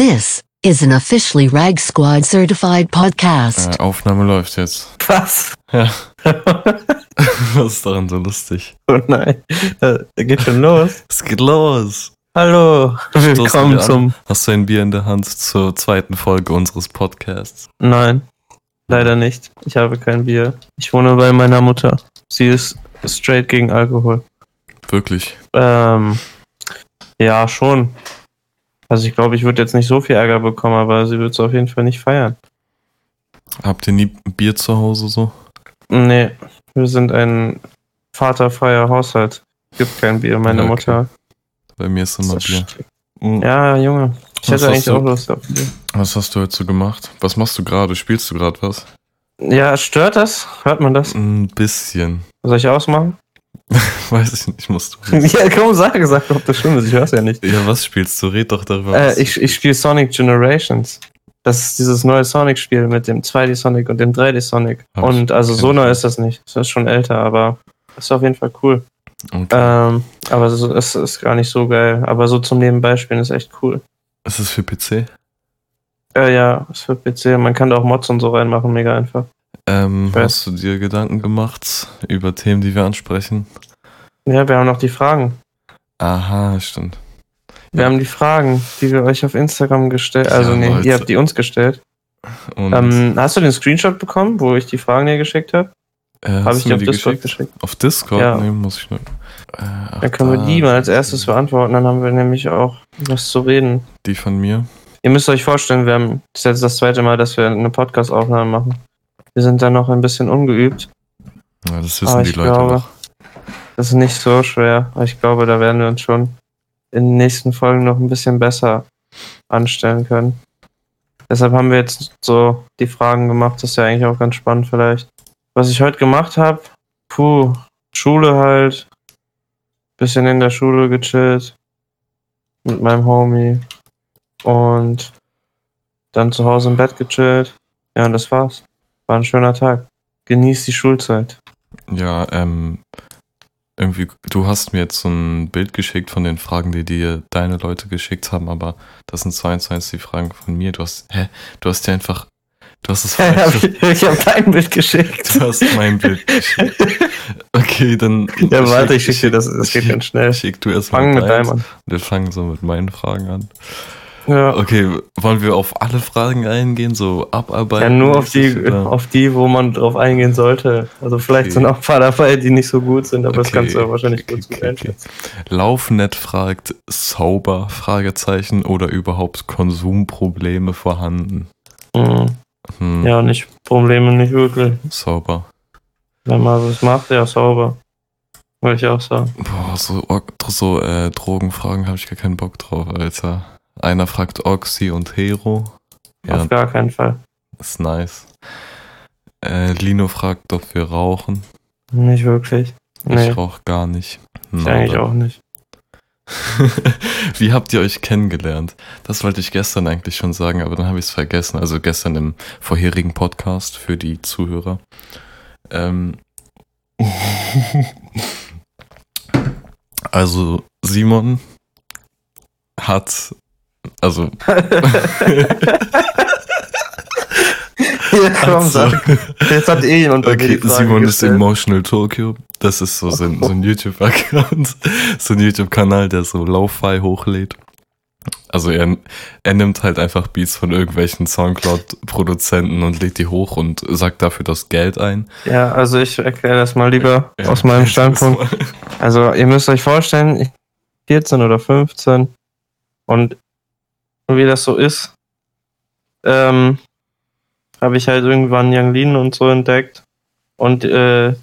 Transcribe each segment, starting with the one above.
This is an officially Rag Squad certified podcast. Äh, Aufnahme läuft jetzt. Was? Ja. Was ist daran so lustig? Oh nein. Äh, geht schon los. Es geht los. Hallo. Willkommen wir zum. Hast du ein Bier in der Hand zur zweiten Folge unseres Podcasts? Nein. Leider nicht. Ich habe kein Bier. Ich wohne bei meiner Mutter. Sie ist straight gegen Alkohol. Wirklich? Ähm. Ja, schon. Also ich glaube, ich würde jetzt nicht so viel Ärger bekommen, aber sie wird es auf jeden Fall nicht feiern. Habt ihr nie Bier zu Hause so? Nee, wir sind ein vaterfreier Haushalt. Gibt kein Bier, meine okay. Mutter. Bei mir ist immer Bier. Mhm. Ja, Junge. Ich Was hätte hast eigentlich du- auch Lust auf Bier. Was hast du heute so gemacht? Was machst du gerade? Spielst du gerade was? Ja, stört das? Hört man das? Ein bisschen. Soll ich ausmachen? Weiß ich nicht, musst du. ja, komm, sag, sag, ob das schlimm ist. Ich hör's ja nicht. Ja, was spielst du? Red doch darüber. Äh, ich ich spiele Sonic Generations. Das ist dieses neue Sonic-Spiel mit dem 2D Sonic und dem 3D Sonic. Hab ich- Und also so ich neu nicht. ist das nicht. Das ist schon älter, aber ist auf jeden Fall cool. okay. Ähm, aber so, es ist gar nicht so geil. Aber so zum Nebenbeispielen ist echt cool. ist es für PC? Äh, ja, ist für PC. Man kann da auch Mods und so reinmachen, mega einfach. Ähm, hast du dir Gedanken gemacht über Themen, die wir ansprechen? Ja, wir haben noch die Fragen. Aha, stimmt. Wir Ja. haben die Fragen, die wir euch auf Instagram gestellt Also, Ja, nee, Leute. ihr habt die uns gestellt. Und Ähm, hast du den Screenshot bekommen, wo ich die Fragen dir geschickt habe? äh, Habe ich dir auf Discord geschickt? geschickt. Auf Discord? Ja. Nee, muss ich nur. Äh, ach, Dann können wir da. die mal als erstes beantworten, dann haben wir nämlich auch was zu reden. Die von mir. Ihr müsst euch vorstellen, wir haben das ist jetzt das zweite Mal, dass wir eine Podcast-Aufnahme machen. Wir sind da noch ein bisschen ungeübt, Ja, das wissen die ich Leute glaube, noch. das ist nicht so schwer. Aber ich glaube, da werden wir uns schon in den nächsten Folgen noch ein bisschen besser anstellen können. Deshalb haben wir jetzt so die Fragen gemacht. Das ist ja eigentlich auch ganz spannend vielleicht. Was ich heute gemacht habe, puh, Schule halt. Bisschen in der Schule gechillt. Mit meinem Homie. Und dann zu Hause im Bett gechillt. Ja, und das war's. War ein schöner Tag. Genieß die Schulzeit. Ja, ähm, irgendwie, du hast mir jetzt so ein Bild geschickt von den Fragen, die dir deine Leute geschickt haben, aber das sind zwei zu eins die Fragen von mir. Du hast, hä? Du hast dir einfach, du hast das falsche, ich habe dein Bild geschickt. du hast mein Bild geschickt. Okay, dann. Ja, warte, ich schicke dir das. Das geht ganz schnell. Schick du erst Fang mal mit deinem an. Wir fangen so mit meinen Fragen an. Ja, Okay, wollen wir auf alle Fragen eingehen, so abarbeiten? ja nur auf die, oder? auf die, wo man drauf eingehen sollte. Also vielleicht Okay. sind auch ein paar dabei, die nicht so gut sind, aber das Okay, kannst du ja wahrscheinlich okay, gut einschätzen. Laufnet fragt, sauber, Fragezeichen, oder überhaupt Konsumprobleme vorhanden? Mhm. Hm, Ja, nicht Probleme, nicht wirklich. Sauber. Wenn man was macht, ja, sauber. Würde ich auch sagen. Boah, so, so äh, Drogenfragen habe ich gar keinen Bock drauf, Alter. Einer fragt Oxy und Hero. Ja, Auf gar keinen Fall. ist nice. Äh, Lino fragt, ob wir rauchen. Nicht wirklich. Nee, Ich rauche gar nicht. ich Na, eigentlich dann. auch nicht. Wie habt ihr euch kennengelernt? Das wollte ich gestern eigentlich schon sagen, aber dann habe ich es vergessen. Also gestern im vorherigen Podcast für die Zuhörer. Ähm also Simon hat, also, ja, komm, also sag. Jetzt hat eh jemand bei okay, Simon ist gestellt. Emotional Tokyo. Das ist so, so ein, so ein YouTube-Account, so ein YouTube-Kanal, der so Lo-Fi hochlädt. Also er, er nimmt halt einfach Beats von irgendwelchen Soundcloud-Produzenten und lädt die hoch und sagt dafür das Geld ein. Ja, also ich erkläre das mal lieber Ja, aus meinem Standpunkt. Also ihr müsst euch vorstellen, ich 14 oder 15 und wie das so ist, ähm, habe ich halt irgendwann Young Lean und so entdeckt und äh,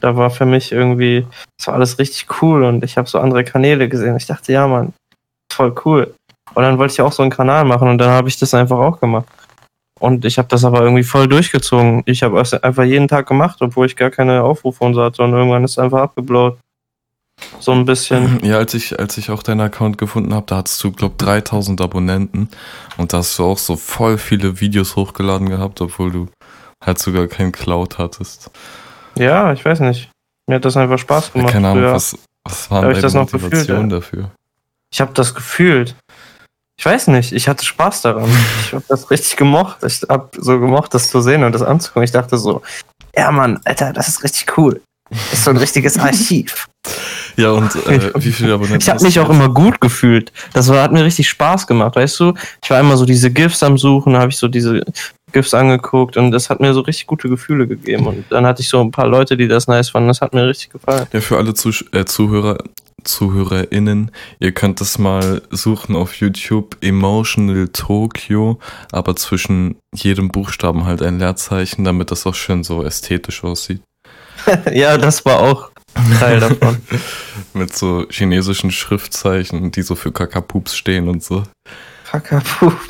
da war für mich irgendwie, das war alles richtig cool und ich habe so andere Kanäle gesehen. Ich dachte, ja Mann, voll cool. Und dann wollte ich auch so einen Kanal machen und dann habe ich das einfach auch gemacht. Und ich habe das aber irgendwie voll durchgezogen. Ich habe es einfach jeden Tag gemacht, obwohl ich gar keine Aufrufe und so hatte. Und irgendwann ist es einfach abgeblowt. So ein bisschen. Ja, als ich, als ich auch deinen Account gefunden habe, da hattest du, glaub 3000 Abonnenten und da hast du auch so voll viele Videos hochgeladen gehabt, obwohl du halt sogar kein Cloud hattest. Ja, ich weiß nicht. Mir hat das einfach Spaß gemacht. Keine Ahnung, früher. was, was war ich deine Motivation gefühlt, ja. dafür? Ich habe das gefühlt. ich weiß nicht, ich hatte Spaß daran. Ich habe das richtig gemocht. Ich habe so gemocht, das zu sehen und das anzugucken. Ich dachte so, ja Mann, Alter, das ist richtig cool. Ist so ein richtiges Archiv. Ja, und äh, wie viele Abonnenten Ich habe mich auch jetzt? immer gut gefühlt. Das war, hat mir richtig Spaß gemacht, weißt du? Ich war immer so diese GIFs am Suchen, habe ich so diese GIFs angeguckt und das hat mir so richtig gute Gefühle gegeben. Und dann hatte ich so ein paar Leute, die das nice fanden. Das hat mir richtig gefallen. Ja, für alle Zusch äh, Zuhörer, ZuhörerInnen, ihr könnt das mal suchen auf YouTube, Emotional Tokyo, aber zwischen jedem Buchstaben halt ein Leerzeichen, damit das auch schön so ästhetisch aussieht. ja, das war auch Teil davon. Mit so chinesischen Schriftzeichen, die so für Kakapups stehen und so. Kakapu.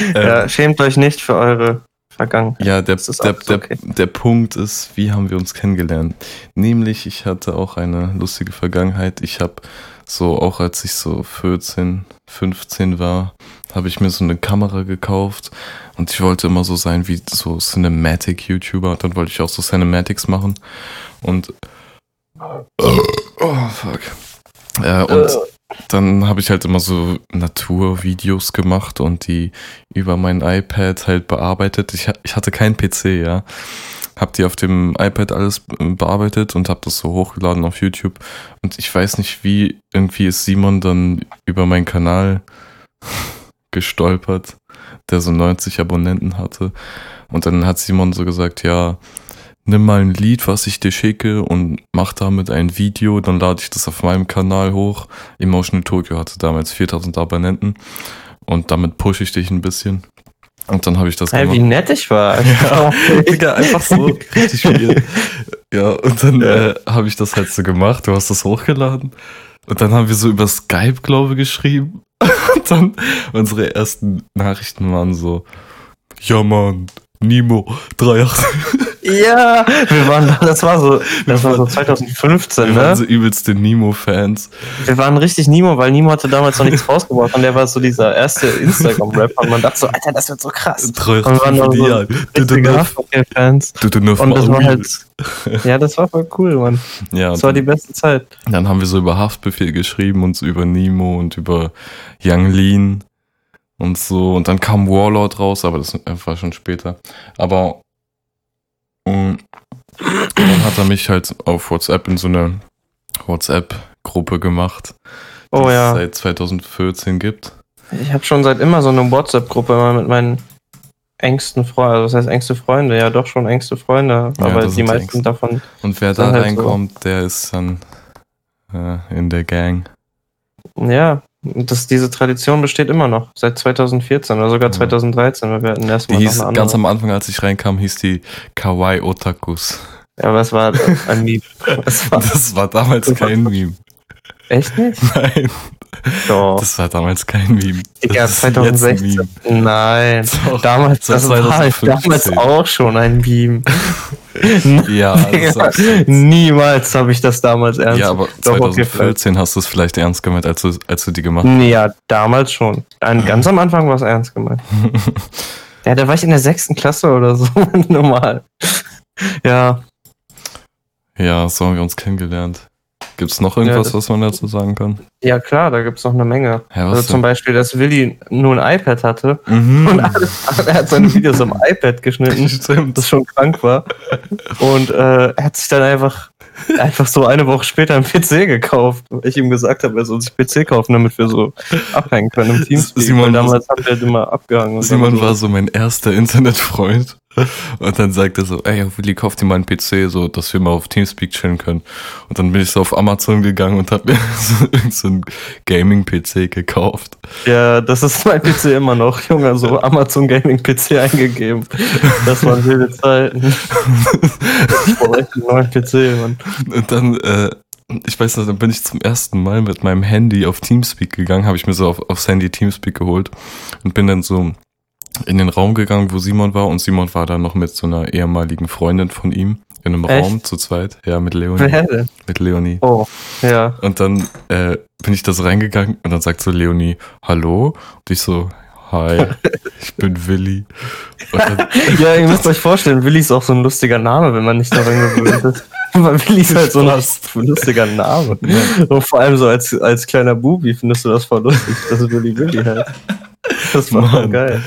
Ähm, Ja, schämt euch nicht für eure Vergangenheit. Ja, der, der, der, okay. der Punkt ist, wie haben wir uns kennengelernt? Nämlich, ich hatte auch eine lustige Vergangenheit. Ich habe so, auch als ich so 14, 15 war, habe ich mir so eine Kamera gekauft und ich wollte immer so sein wie so Cinematic-YouTuber. Dann wollte ich auch so Cinematics machen und oh, fuck. Äh, und dann habe ich halt immer so Naturvideos gemacht und die über mein iPad halt bearbeitet. Ich, ich hatte keinen PC, ja. Hab die auf dem iPad alles bearbeitet und hab das so hochgeladen auf YouTube. Und ich weiß nicht, wie irgendwie ist Simon dann über meinen Kanal gestolpert, der so 90 Abonnenten hatte. Und dann hat Simon so gesagt, ja, nimm mal ein Lied, was ich dir schicke und mach damit ein Video, dann lade ich das auf meinem Kanal hoch. Emotional Tokyo hatte damals 4000 Abonnenten und damit pushe ich dich ein bisschen. Und dann habe ich das Hey, wie gemacht. nett ich war. Ja, Digga, einfach so richtig viel. Ja, und dann äh, habe ich das halt so gemacht, du hast das hochgeladen und dann haben wir so über Skype, glaube ich, geschrieben. Und dann unsere ersten Nachrichten waren so, ja Mann, Nimo, 38. Ja, wir waren, das war so, das war so 2015, Wir waren ne? so übelste Nemo-Fans. Wir waren richtig Nemo, weil Nemo hatte damals noch nichts rausgebracht und der war so dieser erste Instagram-Rapper und man dachte so, Alter, das wird so krass. Und wir waren noch so Richtige du, du, Und das war halt, ja, das war voll cool, Mann. Ja, Das war die beste Zeit. Dann haben wir so über Haftbefehl geschrieben und so über Nemo und über Young Lean und so. Und dann kam Warlord raus, aber das war schon später. Aber mm, dann hat er mich halt auf WhatsApp in so eine WhatsApp-Gruppe gemacht, die Oh es ja. seit 2014 gibt. Ich habe schon seit immer so eine WhatsApp-Gruppe immer mit meinen engsten Freunden, also das heißt engste Freunde, ja doch schon engste Freunde, Ja, aber die die meisten engsten. davon, Und wer da halt so. reinkommt, der ist dann äh, in der Gang. ja, das, diese Tradition besteht immer noch, seit 2014 oder sogar Ja. 2013, weil wir hatten Die erstmal hieß noch eine ganz am Anfang, als ich reinkam, hieß die Kawaii Otakus. Ja, was war ein Meme? Das war Das war damals kein Meme. echt nicht? Nein. Doch. Das war damals kein Meme. Digga, Das ist jetzt ein 2016. Nein. Doch, Damals, seit das war damals 2015. auch schon ein Meme. Ja. Niemals habe ich das damals ernst. ja, aber Doch, okay, 2014 hast du es vielleicht ernst gemeint, als du, als du die gemacht hast. Ja, damals schon. Ganz am Anfang war es ernst gemeint. Ja, da war ich in der sechsten Klasse oder so. Normal. Ja, Ja, so haben wir uns kennengelernt. Gibt es noch irgendwas, das- was man dazu sagen kann? ja klar, da gibt's noch eine Menge. Ja, Also zum Beispiel, dass Willi nur ein iPad hatte denn? und Mhm. alles, er hat seine Videos am iPad geschnitten, Stimmt. das schon krank war. Und äh, er hat sich dann einfach, einfach so eine Woche später einen PC gekauft, weil ich ihm gesagt habe, er soll sich PC kaufen, damit wir so abhängen können im Teamspeak. Simon damals haben wir halt immer abgehangen. Simon war so mein erster Internetfreund. Und dann sagt er so, ey, Willi, kauf dir mal einen PC, so, dass wir mal auf Teamspeak chillen können. Und dann bin ich so auf Amazon gegangen und hab mir so, so einen Gaming-PC gekauft. Ja, das ist mein PC immer noch, Junge, so Amazon Gaming PC eingegeben. Das waren wilde Zeiten. Ich brauche echt einen neuen PC, Mann. Und dann, äh, ich weiß noch, dann bin ich zum ersten Mal mit meinem Handy auf Teamspeak gegangen, habe ich mir so auf, aufs Handy Teamspeak geholt und bin dann so in den Raum gegangen, wo Simon war und Simon war da noch mit so einer ehemaligen Freundin von ihm in einem Echt? Raum zu zweit, ja, mit Leonie. Wer? Mit Leonie. Oh, ja. Und dann äh, bin ich da so reingegangen und dann sagt so Leonie, hallo? Und ich so, hi, ich bin Willi. Dann, Ja, ihr müsst euch vorstellen, Willi ist auch so ein lustiger Name, wenn man nicht daran gewöhnt ist. Weil Willi ist halt so ein lustiger Name. Und vor allem so als, als kleiner Bubi findest du das voll lustig. Das ist Willi Willi halt. Das war voll Mann. geil.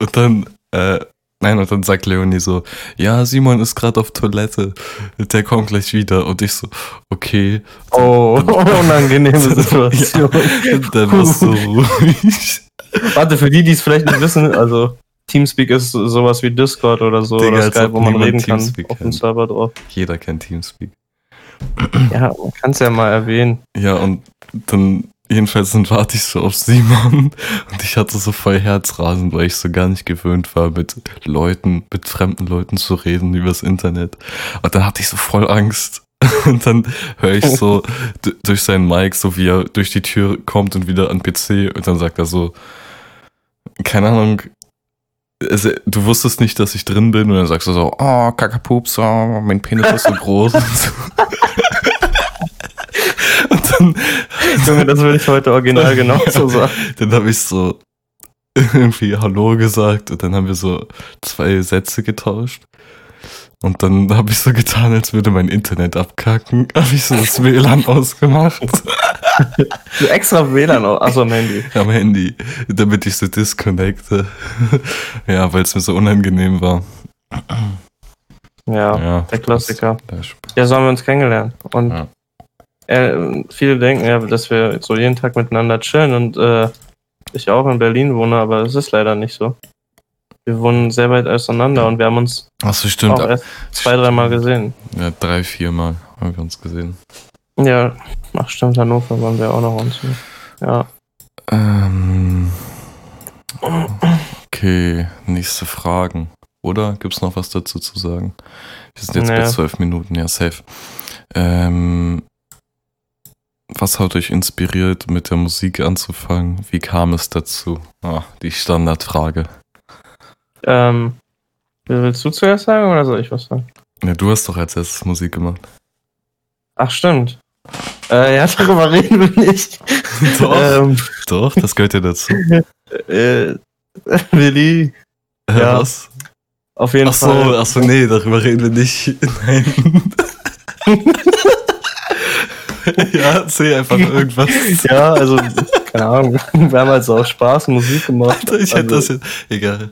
Und dann, äh, nein, und dann sagt Leonie so, ja, Simon ist gerade auf Toilette, der kommt gleich wieder. Und ich so, okay. Oh, unangenehme Situation. Ja, dann warst du ruhig. Warte, für die, die es vielleicht nicht wissen, also Teamspeak ist sowas wie Discord oder so, Digga, oder Skype, wo man reden kann Teamspeak auf dem. Server drauf. Jeder kennt Teamspeak. Ja, man kann es ja mal erwähnen. Ja, und dann, jedenfalls dann warte ich so auf Simon und ich hatte so voll Herzrasen, weil ich so gar nicht gewöhnt war, mit Leuten, mit fremden Leuten zu reden übers Internet. Und dann hatte ich so voll Angst. Und dann höre ich so durch seinen Mic, so wie er durch die Tür kommt und wieder an PC und dann sagt er so, keine Ahnung, also, du wusstest nicht, dass ich drin bin und dann sagst du so, oh, Kakapups, oh, mein Penis ist so groß dann, Junge, das würde ich heute original genauso sagen. dann habe ich so irgendwie Hallo gesagt und dann haben wir so zwei Sätze getauscht. Und dann habe ich so getan, als würde mein Internet abkacken. Habe ich so das WLAN ausgemacht Du extra WLAN, achso, am Handy. am Handy, damit ich so disconnecte. Ja, weil es mir so unangenehm war. Ja, Ja, der Klassiker. Ja, so haben wir uns kennengelernt. Und Ja. Äh, viele denken ja, dass wir so jeden Tag miteinander chillen und äh, ich auch in Berlin wohne, aber es ist leider nicht so. Wir wohnen sehr weit auseinander und wir haben uns Achso, stimmt. auch erst zwei, dreimal gesehen. Ja, drei, vier Mal haben wir uns gesehen. Ja, ach stimmt, Hannover waren wir auch noch uns. Ja. Ähm, okay, nächste Fragen. Oder gibt's noch was dazu zu sagen? Wir sind jetzt bei Nee. zwölf Minuten, ja, safe. Ähm, was hat euch inspiriert, mit der Musik anzufangen? Wie kam es dazu? Ah, die Standardfrage. Ähm, willst du zuerst sagen oder soll ich was sagen? Ja, du hast doch als erstes Musik gemacht. Ach, stimmt. Äh, ja, darüber reden wir nicht. Doch. Ähm, Doch, das gehört ja dazu. äh, Willi, Äh, Ja. Was? auf jeden Ach so, Fall. ach so, nee, darüber reden wir nicht. Nein. ja, erzähl einfach irgendwas. Ja, also, keine Ahnung. Wir haben halt so aus Spaß Musik gemacht. Alter, ich hätte also, das jetzt. Egal.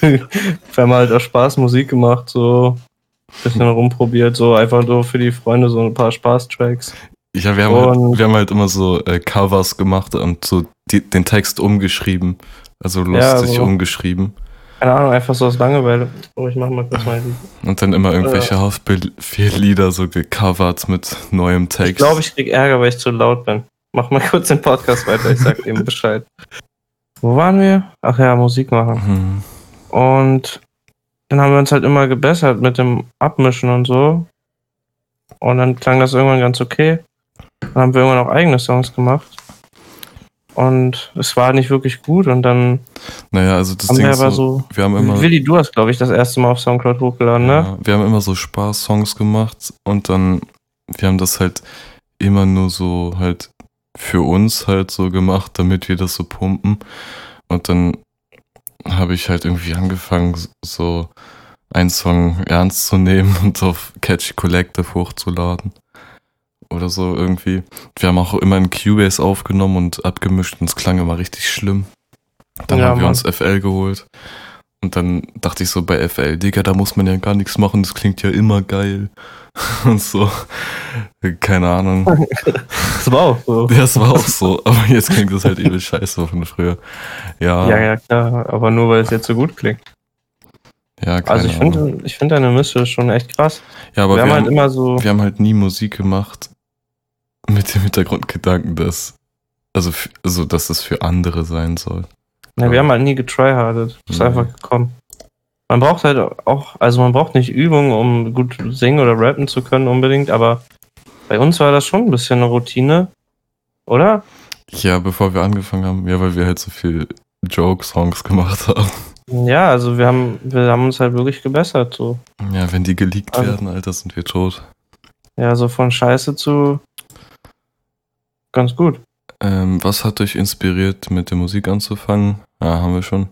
Wir haben halt aus Spaß Musik gemacht, so ein bisschen rumprobiert, so einfach nur für die Freunde so ein paar Spaßtracks. Ja, wir haben, Und- halt, wir haben halt immer so äh, Covers gemacht und so die, den Text umgeschrieben. Also lustig so. umgeschrieben. Keine Ahnung, einfach so aus Langeweile. Oh, ich mach mal kurz mal die. Und dann immer irgendwelche Haftbefehl-Lieder so gecovert mit neuem Text. Ich glaube, ich krieg Ärger, weil ich zu laut bin. Mach mal kurz den Podcast weiter, ich sag ihm Bescheid. Wo waren wir? Ach ja, Musik machen. Hm. Und dann haben wir uns halt immer gebessert mit dem Abmischen und so. Und dann klang das irgendwann ganz okay. Dann haben wir irgendwann auch eigene Songs gemacht. Und es war nicht wirklich gut. Und dann Naja, also das haben Ding wir ist aber so, so. wir haben immer, Willi, du hast, glaube ich, das erste Mal auf Soundcloud hochgeladen, ne? ja, wir haben immer so Spaß-Songs gemacht und dann, wir haben das halt immer nur so halt für uns halt so gemacht, damit wir das so pumpen. Und dann habe ich halt irgendwie angefangen, so einen Song ernst zu nehmen und auf Catchy Collective hochzuladen. Oder so irgendwie. Wir haben auch immer in Cubase aufgenommen und abgemischt und es klang immer richtig schlimm. Dann Ja, haben wir Mann. uns FL geholt. Und dann dachte ich so bei FL, Digga, da muss man ja gar nichts machen, das klingt ja immer geil. Und so. Keine Ahnung. Das war auch so. Ja, es war auch so, aber jetzt klingt das halt übel scheiße von früher. Ja, Ja, ja, ja, klar. Aber nur, weil es jetzt so gut klingt. keine Also ich finde, ich finde deine Mische schon echt krass. ja, aber wir, wir, haben haben, halt immer so. wir haben halt nie Musik gemacht mit dem Hintergrundgedanken, dass, also, also dass es für andere sein soll. Ne, wir haben halt nie getryhardet. Ist Nee. einfach gekommen. Man braucht halt auch, also man braucht nicht Übung, um gut singen oder rappen zu können unbedingt, aber bei uns war das schon ein bisschen eine Routine, oder? Ja, bevor wir angefangen haben, ja, weil wir halt so viel Joke-Songs gemacht haben. Ja, also wir haben, wir haben uns halt wirklich gebessert, so. Ja, wenn die geleakt Also- werden, Alter, sind wir tot. Ja, so von Scheiße zu ganz gut. Ähm, was hat euch inspiriert, mit der Musik anzufangen? Ja, haben wir schon.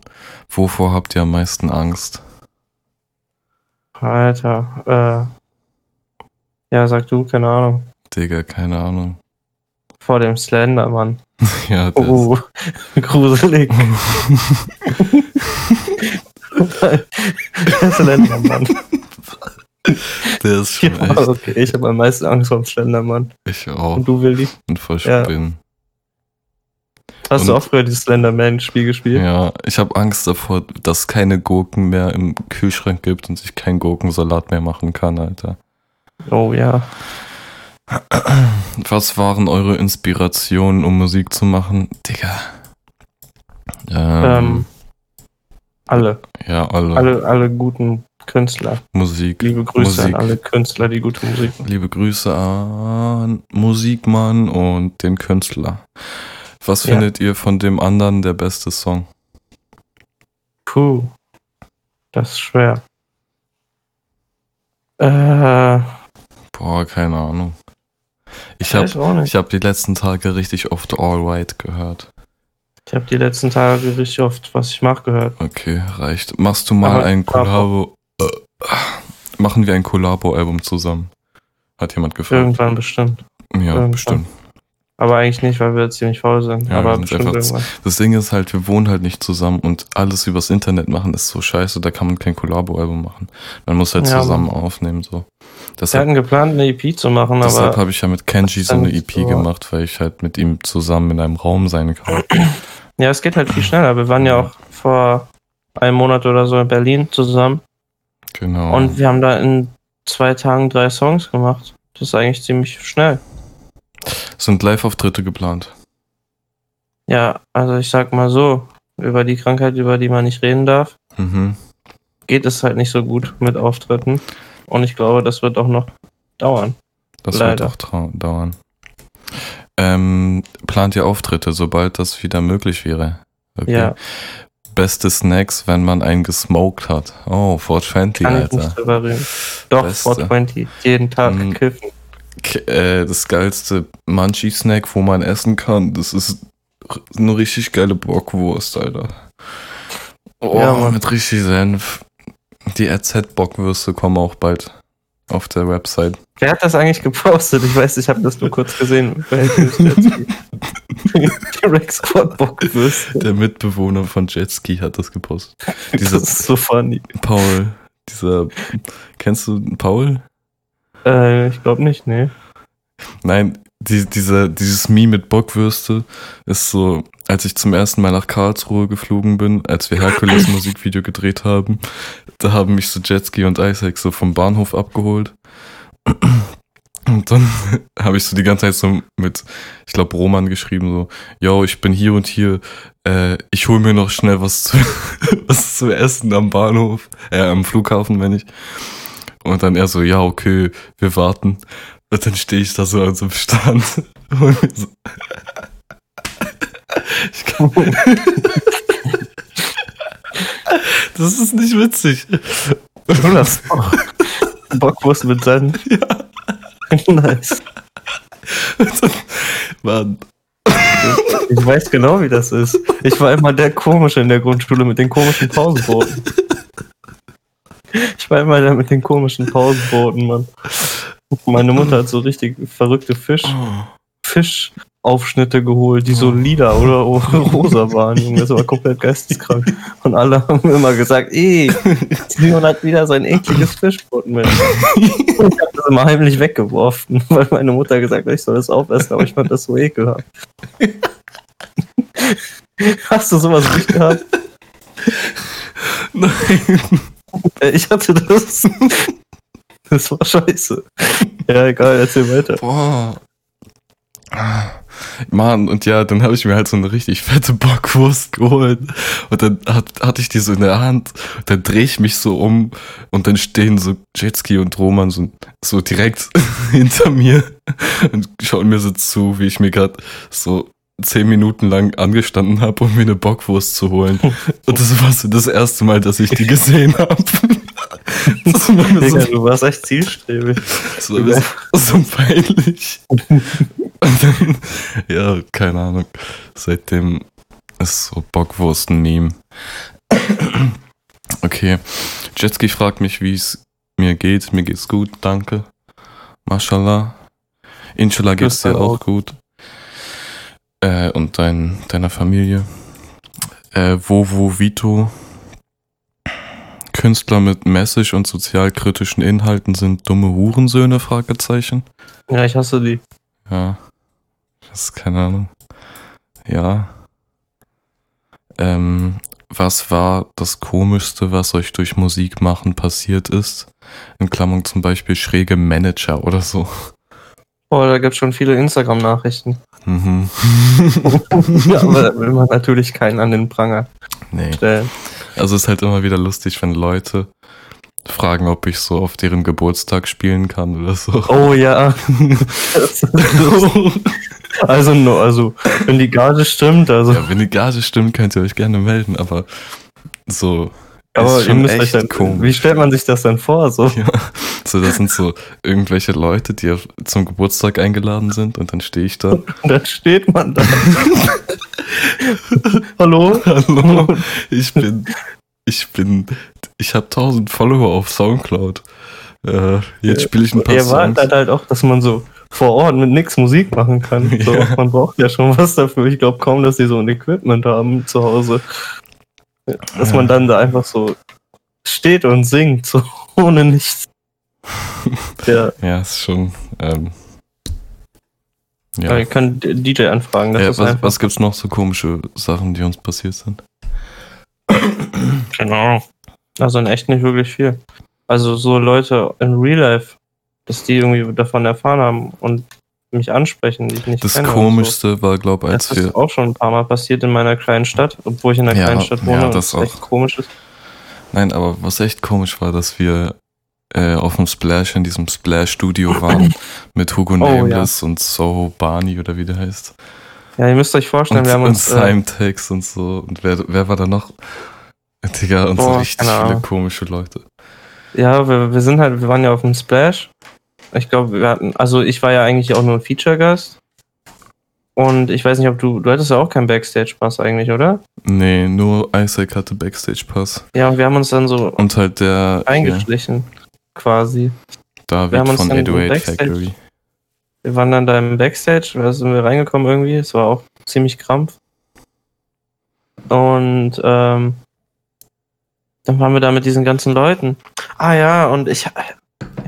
Wovor habt ihr am meisten Angst? Alter, äh. Ja, sag du, keine Ahnung. Digga, keine Ahnung. Vor dem Slendermann. Ja, der Oh, gruselig. Der Slendermann. Der ist schon Ja, echt. okay, ich habe am meisten Angst vor dem Slendermann. Ich auch. Und du, Willi? Und voll Ja. Spinnen. Hast du Und- auch früher dieses Slenderman-Spiel gespielt? Ja, ich habe Angst davor, dass es keine Gurken mehr im Kühlschrank gibt und ich keinen Gurkensalat mehr machen kann, Alter. Oh ja. Was waren eure Inspirationen, um Musik zu machen? Digga. Ähm, Ähm, alle, ja, alle. alle, alle guten Künstler. Musik. Liebe Grüße Musik. an alle Künstler, die gute Musik machen. Liebe Grüße an Musikmann und den Künstler. Was Ja. findet ihr von dem anderen der beste Song? Puh. Das ist schwer. Äh, Boah, keine Ahnung. Ich habe ich hab die letzten Tage richtig oft All Right gehört. Ich habe die letzten Tage richtig oft, was ich mache, gehört. Okay, reicht. Machst du mal Aber- ein Kollabo. Machen wir ein Kollabo-Album zusammen? Hat jemand gefragt? Irgendwann bestimmt. Ja, irgendwann. bestimmt. Aber eigentlich nicht, weil wir ziemlich faul sind. Ja, wir Aber bestimmt einfach irgendwann. Das Ding ist halt, wir wohnen halt nicht zusammen und alles übers Internet machen ist so scheiße, da kann man kein Kollabo-Album machen. Man muss halt Ja, zusammen aufnehmen, so. Wir Deshalb, hatten geplant, eine EP zu machen, deshalb aber habe ich ja mit Kenji so eine EP so- gemacht, weil ich halt mit ihm zusammen in einem Raum sein kann. ja, es geht halt viel schneller. Wir waren ja auch vor einem Monat oder so in Berlin zusammen Genau. und wir haben da in zwei Tagen drei Songs gemacht. Das ist eigentlich ziemlich schnell. Sind Live-Auftritte geplant. Ja, also ich sag mal so, über die Krankheit, über die man nicht reden darf, Mhm. geht es halt nicht so gut mit Auftritten. Und ich glaube, das wird auch noch dauern. Das Leider. wird auch dauern. Ähm, plant ihr Auftritte, sobald das wieder möglich wäre? Okay. Ja, Beste Snacks, wenn man einen gesmoked hat. Oh, 420, kann ich Alter. nicht drüber reden. Doch, Beste. 420, jeden Tag Mhm. kiffen. Äh, das geilste Munchie-Snack, wo man essen kann, das ist eine richtig geile Bockwurst, Alter. Oh, Ja, mit richtig Senf. Die RZ-Bockwürste kommen auch bald auf der Website. Wer hat das eigentlich gepostet? Ich weiß, ich habe das nur kurz gesehen. Rex. Der Mitbewohner von Jetski hat das gepostet. Das Dieser ist so funny. Paul, dieser, kennst du Paul? Äh, ich glaube nicht, nee. Nein, die, dieser, dieses Meme mit Bockwürste ist so, als ich zum ersten Mal nach Karlsruhe geflogen bin, als wir Herkules Musikvideo gedreht haben, da haben mich so Jetski und Isaac so vom Bahnhof abgeholt. Und dann habe ich so die ganze Zeit so mit, ich glaube, Roman geschrieben, so, yo, ich bin hier und hier, äh, ich hol mir noch schnell was zu, was zu essen am Bahnhof, äh, am Flughafen, wenn ich. Und dann er so, ja, okay, wir warten. Und dann stehe ich da so an so einem Stand. Und so ich kann, das ist nicht witzig. Auch. Bockwurst mit Senf. Ja. nice. Mann. Ich weiß genau, wie das ist. Ich war immer der Komische in der Grundschule mit den komischen Pausenboten. Ich war immer der mit den komischen Pausenboten, Mann. Meine Mutter hat so richtig verrückte Fisch, Fischaufschnitte geholt, die so lila oder rosa waren. Das war komplett geisteskrank. Und alle haben immer gesagt, ey, Leon hat wieder sein ekliges Fischbrot mit. Und ich habe das immer heimlich weggeworfen, weil meine Mutter gesagt hat, ich soll das aufessen, aber ich fand das so ekelhaft. Hast du sowas nicht gehabt? Nein. Ich hatte das. Das war scheiße. Ja, egal, erzähl weiter. Boah. Mann, und ja, dann habe ich mir halt so eine richtig fette Bockwurst geholt. Und dann hat, hatte ich die so in der Hand. Und dann drehe ich mich so um und dann stehen so Jetski und Roman so, so direkt hinter mir und schauen mir so zu, wie ich mir gerade so zehn Minuten lang angestanden habe, um mir eine Bockwurst zu holen. Und das war so das erste Mal, dass ich die gesehen habe. So Digga, du warst echt zielstrebig. so, so, peinlich. Und dann, ja, keine Ahnung. Seitdem ist so Bockwurst ein Meme. Okay. Jetski fragt mich, wie es mir geht. Mir geht's gut, danke. Mashallah. Inshallah geht's dir auch gut. Äh, und dein, deiner Familie. Äh, Vovo Vito. Künstler mit Message und sozialkritischen Inhalten sind dumme Hurensöhne? Fragezeichen. Ja, ich hasse die. Ja. Das ist keine Ahnung. Ja. Ähm, was war das Komischste, was euch durch Musik machen passiert ist? In Klammern zum Beispiel schräge Manager oder so. Oh, da gibt's schon viele Instagram-Nachrichten. Mhm. ja, aber da will man natürlich keinen an den Pranger Nee. stellen. Also es ist halt immer wieder lustig, wenn Leute fragen, ob ich so auf deren Geburtstag spielen kann oder so. Oh ja. also, no, also, wenn die Gage stimmt, also. Ja, wenn die Gage stimmt, könnt ihr euch gerne melden, aber so aber ist schon echt dann, komisch. wie stellt man sich das denn vor? So, Ja, so das sind so irgendwelche Leute, die auf, zum Geburtstag eingeladen sind und dann stehe ich da. und dann steht man da. Hallo? Hallo, ich bin, ich bin, ich habe 1000 Follower auf Soundcloud. Äh, jetzt spiele ich ein paar Er Songs. erwartet halt auch, dass man so vor Ort mit nix Musik machen kann. So, Ja. Man braucht ja schon was dafür. Ich glaube kaum, dass die so ein Equipment haben zu Hause. Dass man dann da einfach so steht und singt, so ohne nichts. Ja, Ja, ist schon. Ähm, ja. ihr könnt DJ anfragen. Das ja ist was, was gibt's noch so komische Sachen, die uns passiert sind? Genau. Also in echt nicht wirklich viel. Also so Leute in Real Life, dass die irgendwie davon erfahren haben und mich ansprechen, die ich nicht Das kenne. und Komischste war, glaube ich, So. Das als ist wir. auch schon ein paar Mal passiert in meiner kleinen Stadt, obwohl ich in einer Ja, kleinen Stadt wohne ja, und das das echt komisch ist. Nein, aber was echt komisch war, dass wir äh, auf dem Splash, in diesem Splash-Studio waren, mit Hugo Oh, Nameless und Soho Barney oder wie der heißt. Ja, ihr müsst euch vorstellen, Und, wir haben und uns. Äh, und so. Und wer, wer war da noch? Digga, und so richtig viele komische Leute. ja, wir, wir sind halt, wir waren ja auf dem Splash. Ich glaube, wir hatten, also ich war ja eigentlich auch nur ein Feature-Gast. Und ich weiß nicht, ob du, du hattest ja auch keinen Backstage-Pass eigentlich, oder? Nee, nur Isaac hatte Backstage-Pass. Ja, und wir haben uns dann so Und halt der eingeschlichen, quasi. Wir David haben uns von dann so 808 Backstage- Factory. Wir waren dann da im Backstage, da sind wir reingekommen irgendwie. Es war auch ziemlich krampf. Und ähm, dann waren wir da mit diesen ganzen Leuten. Ah ja, und ich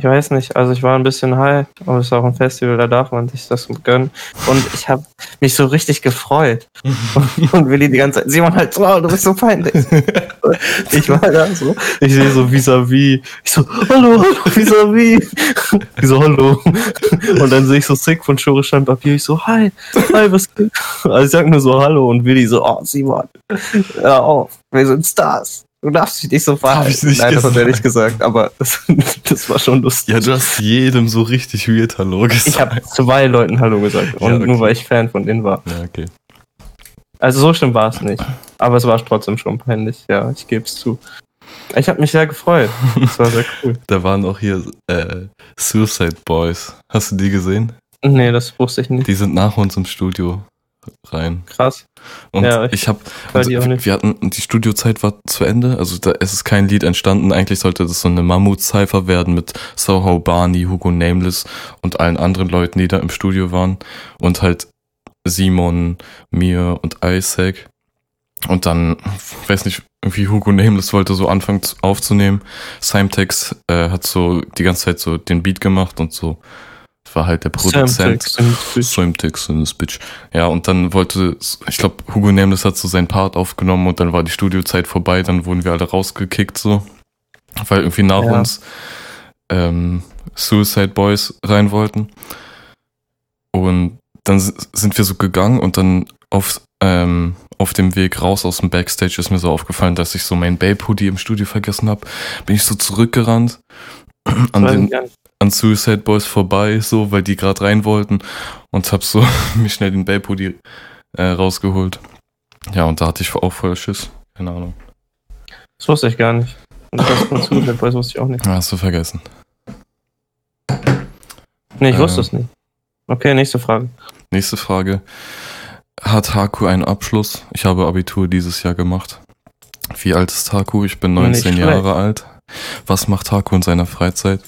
weiß nicht, also ich war ein bisschen high, aber es ist auch ein Festival, da darf man sich das gönnen. Und ich habe mich so richtig gefreut. Und Willi die ganze Zeit, Simon halt, so, oh, du bist so peinlich. Ich war da so, ich sehe so vis-à-vis. Ich so, hallo, hallo, vis-à-vis. Ich so, hallo. Und dann sehe ich so Sick von Schure Papier. Ich so, hi, hi, was geht? Also ich sag nur so hallo und Willi so, oh, Simon, hör auf, wir sind Stars. Du darfst dich nicht so Hab verhalten. nicht Nein, das hat er gesagt. nicht gesagt, aber das, das war schon lustig. Ja, du hast jedem so richtig weird Hallo gesagt. Ich habe zwei Leuten Hallo gesagt und Ja, okay. nur weil ich Fan von denen war. Ja, okay. Also so schlimm war es nicht. Aber es war trotzdem schon peinlich, ja, ich gebe es zu. Ich habe mich sehr gefreut. Das war sehr cool. Da waren auch hier äh, Suicide Boys. Hast du die gesehen? Nee, das wusste ich nicht. Die sind nach uns im Studio rein. Krass. Und Ja, ich habe, also, wir hatten, die Studiozeit war zu Ende, also da, es ist kein Lied entstanden. Eigentlich sollte das so eine Mammut-Cypher werden mit Soho Barney, Hugo Nameless und allen anderen Leuten, die da im Studio waren. Und halt Simon, mir und Isaac. Und dann, weiß nicht, irgendwie Hugo Nameless wollte so anfangen zu- aufzunehmen. Simetex äh, hat so die ganze Zeit so den Beat gemacht und so. War halt der Produzent. Swimtex in das Bitch. Ja, und dann wollte, ich glaube, Hugo Nameless hat so seinen Part aufgenommen und dann war die Studiozeit vorbei, dann wurden wir alle rausgekickt so. Weil irgendwie nach Ja. uns ähm, Suicide Boys rein wollten. Und dann sind wir so gegangen und dann auf, ähm, auf dem Weg raus aus dem Backstage ist mir so aufgefallen, dass ich so mein Babe-Hoodie im Studio vergessen habe. Bin ich so zurückgerannt an den, an Suicide Boys vorbei, so, weil die gerade rein wollten und hab so mir schnell den Hoodie äh, rausgeholt. Ja, und da hatte ich auch voll Schiss. Keine Ahnung. Das wusste ich gar nicht. Und das von Suicide Boys wusste ich auch nicht. Ja, hast du vergessen. Nee, ich wusste Äh. es nicht. Okay, nächste Frage. Nächste Frage. Hat Haku einen Abschluss? Ich habe Abitur dieses Jahr gemacht. Wie alt ist Haku? Ich bin Nicht 19 schlecht. Jahre alt. Was macht Haku in seiner Freizeit?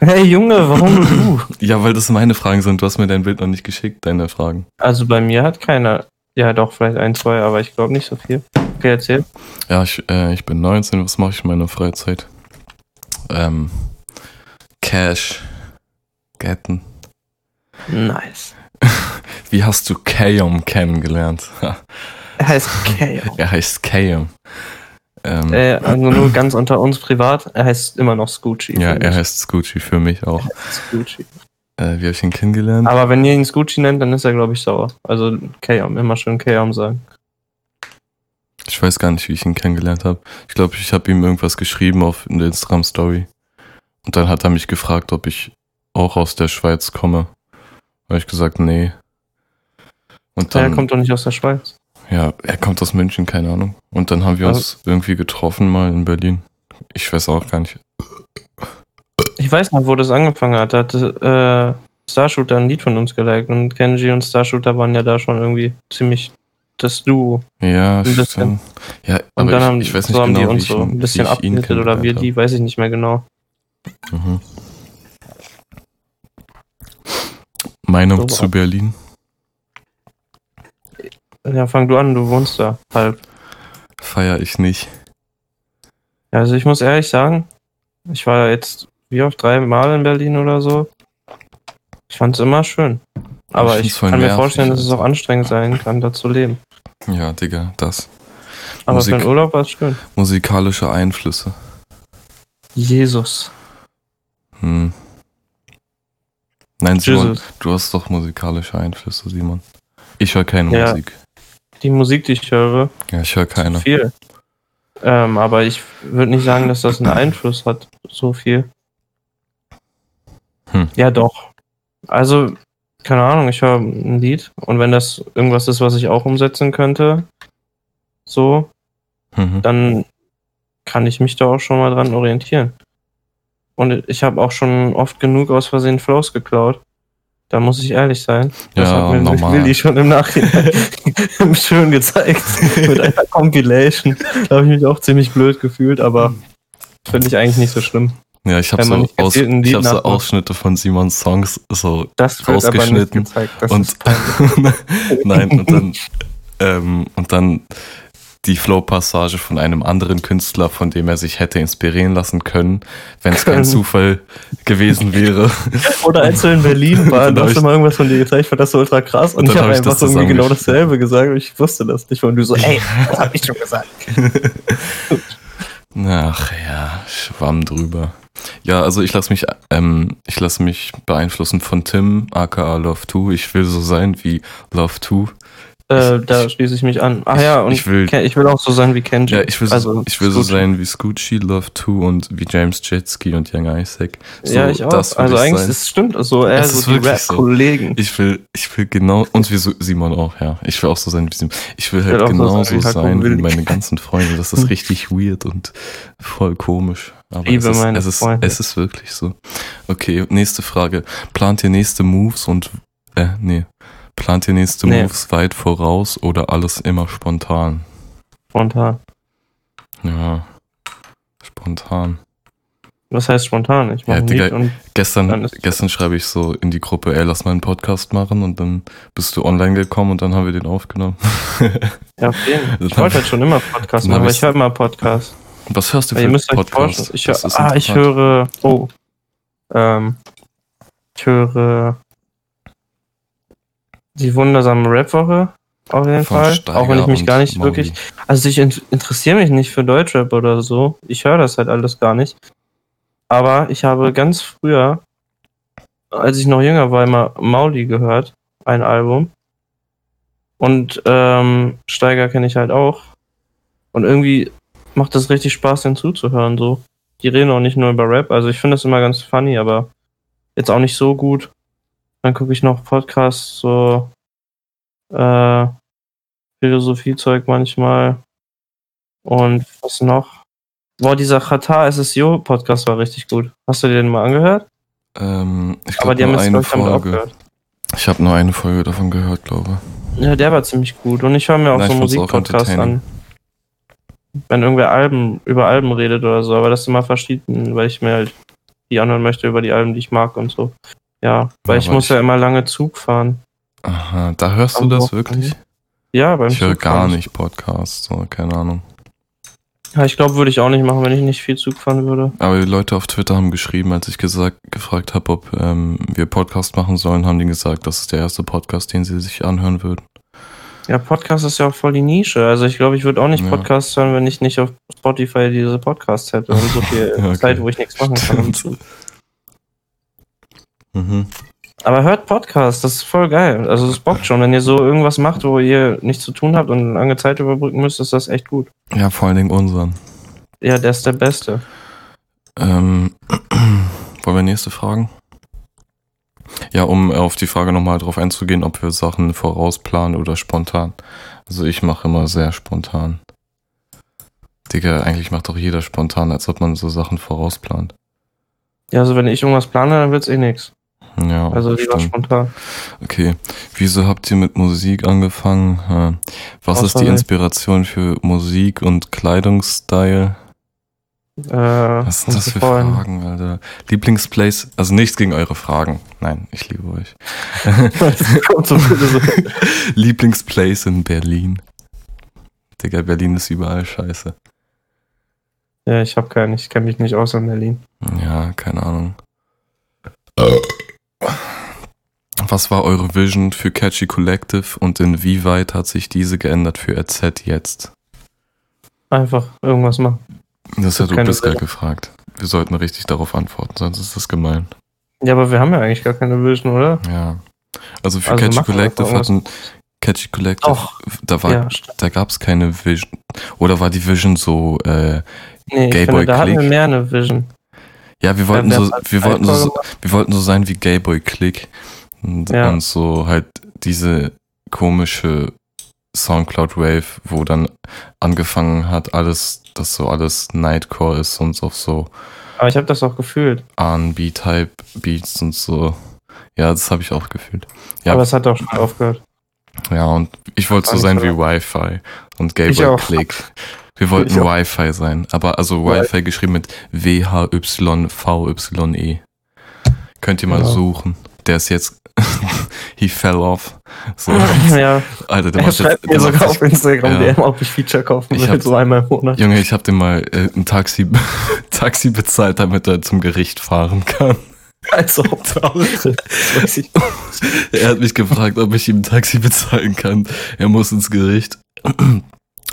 Hey Junge, warum du? Ja, weil das meine Fragen sind. Du hast mir dein Bild noch nicht geschickt, deine Fragen. Also bei mir hat keiner. Ja, doch, vielleicht ein, zwei, aber ich glaube nicht so viel. Okay, erzähl. Ja, ich, äh, ich bin 19. Was mache ich in meiner Freizeit? Ähm, Cash. Getten. Nice. Wie hast du Kayom kennengelernt? Er heißt Kale. er heißt Kayom. Ähm, äh, also nur ganz unter uns privat, er heißt immer noch Scoochie. ja, er heißt Scoochie für mich auch. Scoochie. Äh, wie habe ich ihn kennengelernt? Aber wenn ihr ihn Scoochie nennt, dann ist er, glaube ich, sauer. Also Kayom, immer schön Kayom sagen. Ich weiß gar nicht, wie ich ihn kennengelernt habe. Ich glaube, ich habe ihm irgendwas geschrieben auf in der Instagram Story. Und dann hat er mich gefragt, ob ich auch aus der Schweiz komme. Habe ich gesagt, nee. Und Er dann, kommt doch nicht aus der Schweiz. Ja, er kommt aus München, keine Ahnung. Und dann haben wir Also- uns irgendwie getroffen mal in Berlin. Ich weiß auch gar nicht. Ich weiß noch, wo das angefangen hat. Da hatte äh, Starshooter ein Lied von uns geliked und Kenji und Starshooter waren ja da schon irgendwie ziemlich das Duo. Ja, bisschen. stimmt. Ja, Und aber dann ich, haben, ich weiß nicht so haben genau, die uns so ein bisschen abgenietet oder wir die, weiß ich nicht mehr genau. Mhm. Meinung So zu Berlin? Ja, fang du an, du wohnst da halb. Feier ich nicht. Ja, Also ich muss ehrlich sagen, ich war jetzt wie oft drei Mal in Berlin oder so. Ich fand es immer schön. Aber Ich ich, kann mir nervig, vorstellen, dass es auch anstrengend sein kann, da zu leben. Ja, Digga, das. Aber Musik- für den Urlaub war es schön. Musikalische Einflüsse. Jesus. Hm. Nein, Simon, Jesus. du hast doch musikalische Einflüsse, Simon. Ich höre keine Ja. Musik. Die Musik, die ich höre, Ja, ich höre keine. viel. Ähm, aber ich würde nicht sagen, dass das einen Einfluss hat, so viel. Hm. Ja, doch. Also, keine Ahnung, ich höre ein Lied und wenn das irgendwas ist, was ich auch umsetzen könnte, so, Mhm. dann kann ich mich da auch schon mal dran orientieren. Und ich habe auch schon oft genug aus Versehen Flows geklaut. Da muss ich ehrlich sein. Das Ja, hat mir normal. Willi schon im Nachhinein schön gezeigt. Mit einer Compilation. Da habe ich mich auch ziemlich blöd gefühlt, aber finde ich eigentlich nicht so schlimm. Ja, ich habe so, aus, ich hab so. Ausschnitte von Simons Songs so Das wird aber nicht Rausgeschnitten gezeigt. Das und nein und dann ähm, und dann die Flow-Passage von einem anderen Künstler, von dem er sich hätte inspirieren lassen können, wenn es kein. Zufall gewesen wäre. Oder als wir in Berlin waren, da hast du mal irgendwas von dir gezeigt, ich fand das so ultra krass. Und, Und ich habe hab einfach das irgendwie genau dasselbe gesagt und ich wusste das nicht. Und du so, ey, das hab ich schon gesagt. Ach ja, Schwamm drüber. Ja, also ich lasse mich, ähm, ich lasse mich beeinflussen von Tim, aka Love 2. Ich will so sein wie Love 2. Äh, Ich- da ich- schließe ich mich an. Ach ich- ja, und ich will- ich will auch so sein wie Kenji. Ja, ich will, so, Also, ich will so sein wie Scoochie, Love 2 und wie James Jetski und Young Isaac. So, ja, ich auch. das will Also ich eigentlich sein. ist es stimmt so, eher Es so ist die wirklich so. Rap-Kollegen. Ich will, ich will genau, und wie so- Simon auch, ja. Ich will auch so sein wie Simon. Ich will will halt so genauso sein wie Haku sein wie Willi. meine ganzen Freunde. Das ist richtig weird und voll komisch. Aber Liebe es ist, meine es, ist, Freunde. es ist wirklich so. Okay, nächste Frage. Plant ihr nächste Moves und, äh, nee. Plant ihr nächste Nee. Moves weit voraus oder alles immer spontan? Spontan. Ja. Spontan. Was heißt spontan? Ich mache Ja, Digga, und Gestern, gestern schreibe ich so in die Gruppe, ey, lass mal einen Podcast machen und dann bist du online gekommen und dann haben wir den aufgenommen. ja, auf jeden Fall. Ich wollte halt schon immer Podcast machen, aber ich höre immer Podcast. Was hörst du für euch Podcast? ich, höre, ah, ich höre, oh, ähm, ich höre die wundersame Rap-Woche auf jeden Von Fall. Steiger Auch wenn ich mich gar nicht Mauli. wirklich, also ich in, interessiere mich nicht für Deutschrap oder so. Ich höre das halt alles gar nicht. Aber ich habe ganz früher, als ich noch jünger war, immer Mauli gehört, ein Album. Und ähm, Steiger kenne ich halt auch. Und irgendwie macht das richtig Spaß, den zuzuhören. So. Die reden auch nicht nur über Rap. Also ich finde das immer ganz funny, aber jetzt auch nicht so gut. Dann gucke ich noch Podcasts, so äh, Philosophiezeug manchmal. Und was noch? Boah, dieser Qatar SSIO Podcast war richtig gut. Hast du dir den mal angehört? Ähm, ich Aber glaube die haben jetzt eine ich, Folge. aufgehört. Ich habe nur eine Folge davon gehört, glaube Ja, der war ziemlich gut. Und ich höre mir auch Nein, so ich Musikpodcasts an. Wenn irgendwer Alben über Alben redet oder so, aber das ist immer verschieden, weil ich mir halt die anhören möchte über die Alben, die ich mag und so. Ja, weil Ja, ich muss ich- ja immer lange Zug fahren. Aha, da hörst du Am das Wochenende. wirklich? Ja, beim Ich höre gar nicht Podcasts, so, keine Ahnung. Ja, ich glaube, würde ich auch nicht machen, wenn ich nicht viel Zug fahren würde. Aber die Leute auf Twitter haben geschrieben, als ich gesagt, gefragt habe, ob ähm, wir Podcast machen sollen, haben die gesagt, das ist der erste Podcast, den sie sich anhören würden. Ja, Podcast ist ja auch voll die Nische. Also ich glaube, ich würde auch nicht Ja. Podcasts hören, wenn ich nicht auf Spotify diese Podcasts hätte und so viel Ja, okay. Zeit, wo ich nichts machen kann. Mhm. Aber hört Podcasts, das ist voll geil. Also das bockt schon. Wenn ihr so irgendwas macht, wo ihr nichts zu tun habt und lange Zeit überbrücken müsst, ist das echt gut. Ja, vor allen Dingen unseren. Ja, der ist der Beste. Ähm, wollen wir nächste Fragen? Ja, um auf die Frage nochmal drauf einzugehen, ob wir Sachen vorausplanen oder spontan. Also ich mache immer sehr spontan. Digga, eigentlich macht doch jeder spontan, als ob man so Sachen vorausplant. Ja, also wenn ich irgendwas plane, dann wird's eh nix. Ja, Also lieber stimmt. spontan. Okay, wieso habt ihr mit Musik angefangen? Hm. Was ist die. Inspiration für Musik und Kleidungsstyle? Äh, Was sind das für vorhin- Fragen, Alter? Lieblingsplace? Also nichts gegen eure Fragen. Nein, ich liebe euch. Lieblingsplace in Berlin. Digga, Berlin ist überall scheiße. Ja, ich habe keinen. Ich kenne mich nicht aus in Berlin. Ja, keine Ahnung. Was war eure Vision für Catchy Collective und inwieweit hat sich diese geändert für RZ jetzt? Einfach irgendwas machen. Das hat Ubiska gefragt. Wir sollten richtig darauf antworten, sonst ist das gemein. Ja, aber wir haben ja eigentlich gar keine Vision, oder? Ja. Also für Also Catchy Collective hatten Catchy Collective, Doch. da war, ja, da gab's keine Vision. Oder war die Vision so, äh, Nee, Gayboy finde, da hatten wir Click. mehr eine Vision. Ja, wir wollten so, wir wollten so, wir wollten so sein wie Gayboy Click und, Ja. und so halt diese komische Soundcloud Wave, wo dann angefangen hat, alles, dass so alles Nightcore ist und auf so Aber ich habe das auch gefühlt. R&B-Type Beats und so. Ja, das habe ich auch gefühlt. Ja. Aber es hat auch schon aufgehört. Ja, und ich wollte so sein wie Wi-Fi und Gayboy auch. Click. Wir wollten auch. Wi-Fi sein, aber also Wi- Wi-Fi geschrieben mit W-H-Y-V-Y-E. Könnt ihr mal Genau. suchen. Der ist jetzt, he fell off. So, ja, Alter, der er macht schreibt jetzt, mir der sogar auf Instagram, Ja. DM, ob ich Feature kaufen Ich will, hab- so einmal im Monat. Junge, ich habe dem mal äh, ein Taxi, Taxi bezahlt, damit er zum Gericht fahren kann. Also, das weiß ich. Er hat mich gefragt, ob ich ihm ein Taxi bezahlen kann. Er muss ins Gericht.